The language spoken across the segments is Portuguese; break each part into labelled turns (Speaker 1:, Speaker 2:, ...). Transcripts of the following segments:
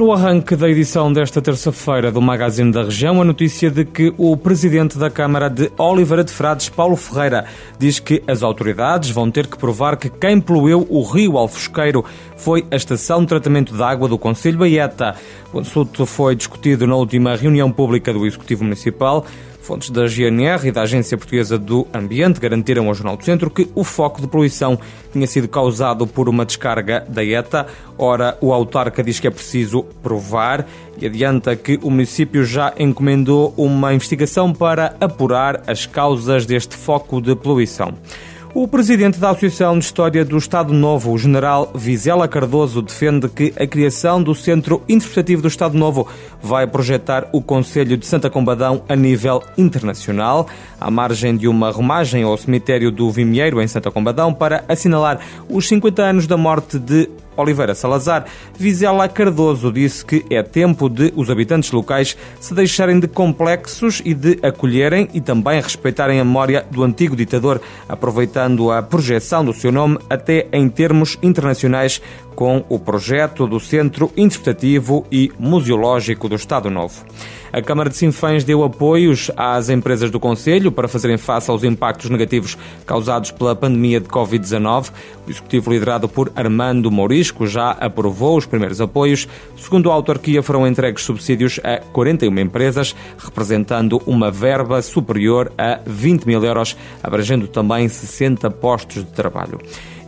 Speaker 1: No arranque da edição desta terça-feira do Magazine da Região, a notícia de que o presidente da Câmara de Oliveira de Frades, Paulo Ferreira, diz que as autoridades vão ter que provar que quem poluiu o rio Alfosqueiro foi a estação de tratamento de água do Conselho Baeta. O assunto foi discutido na última reunião pública do Executivo Municipal. Fontes da GNR e da Agência Portuguesa do Ambiente garantiram ao Jornal do Centro que o foco de poluição tinha sido causado por uma descarga da ETA. Ora, o autarca diz que é preciso provar e adianta que o município já encomendou uma investigação para apurar as causas deste foco de poluição. O presidente da Associação de História do Estado Novo, o general Vizela Cardoso, defende que a criação do Centro Interpretativo do Estado Novo vai projetar o Conselho de Santa Combadão a nível internacional, à margem de uma romagem ao cemitério do Vimieiro, em Santa Combadão, para assinalar os 50 anos da morte de Oliveira Salazar, Vizela Cardoso disse que é tempo de os habitantes locais se deixarem de complexos e de acolherem e também respeitarem a memória do antigo ditador, aproveitando a projeção do seu nome até em termos internacionais com o projeto do Centro Interpretativo e Museológico do Estado Novo. A Câmara de Sinfãs deu apoios às empresas do Conselho para fazerem face aos impactos negativos causados pela pandemia de Covid-19. O Executivo, liderado por Armando Mourisco, já aprovou os primeiros apoios. Segundo a autarquia, foram entregues subsídios a 41 empresas, representando uma verba superior a 20 mil euros, abrangendo também 60 postos de trabalho.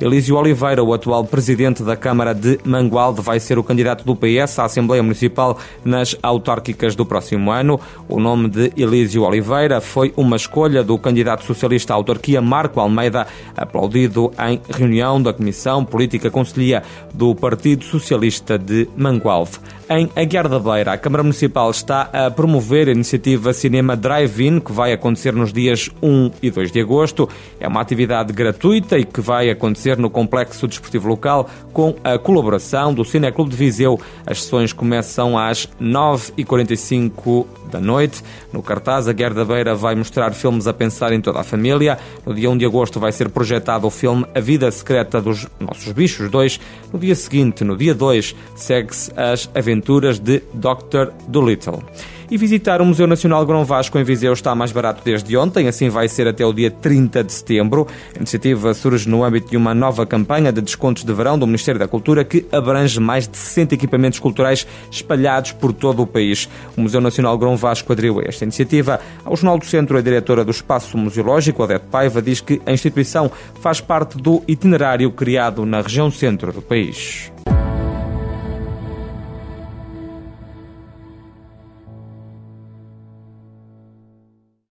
Speaker 1: Elísio Oliveira, o atual presidente da Câmara de Mangualde, vai ser o candidato do PS à Assembleia Municipal nas autárquicas do próximo ano. O nome de Elísio Oliveira foi uma escolha do candidato socialista à autarquia Marco Almeida, aplaudido em reunião da Comissão Política Conselhia do Partido Socialista de Mangualde. Em Aguiar da Beira, a Câmara Municipal está a promover a iniciativa Cinema Drive-In, que vai acontecer nos dias 1 e 2 de agosto. É uma atividade gratuita e que vai acontecer no Complexo Desportivo Local com a colaboração do Cineclube de Viseu. As sessões começam às 9h45 da noite. No cartaz, a Guerra da Beira vai mostrar filmes a pensar em toda a família. No dia 1 de agosto vai ser projetado o filme A Vida Secreta dos Nossos Bichos 2. No dia seguinte, no dia 2, segue-se as aventuras de Dr. Dolittle. E visitar o Museu Nacional Grão Vasco em Viseu está mais barato desde ontem, assim vai ser até o dia 30 de setembro. A iniciativa surge no âmbito de uma nova campanha de descontos de verão do Ministério da Cultura que abrange mais de 60 equipamentos culturais espalhados por todo o país. O Museu Nacional Grão Vasco aderiu a esta iniciativa. Ao Jornal do Centro, a diretora do Espaço Museológico, Odete Paiva, diz que a instituição faz parte do itinerário criado na região centro do país.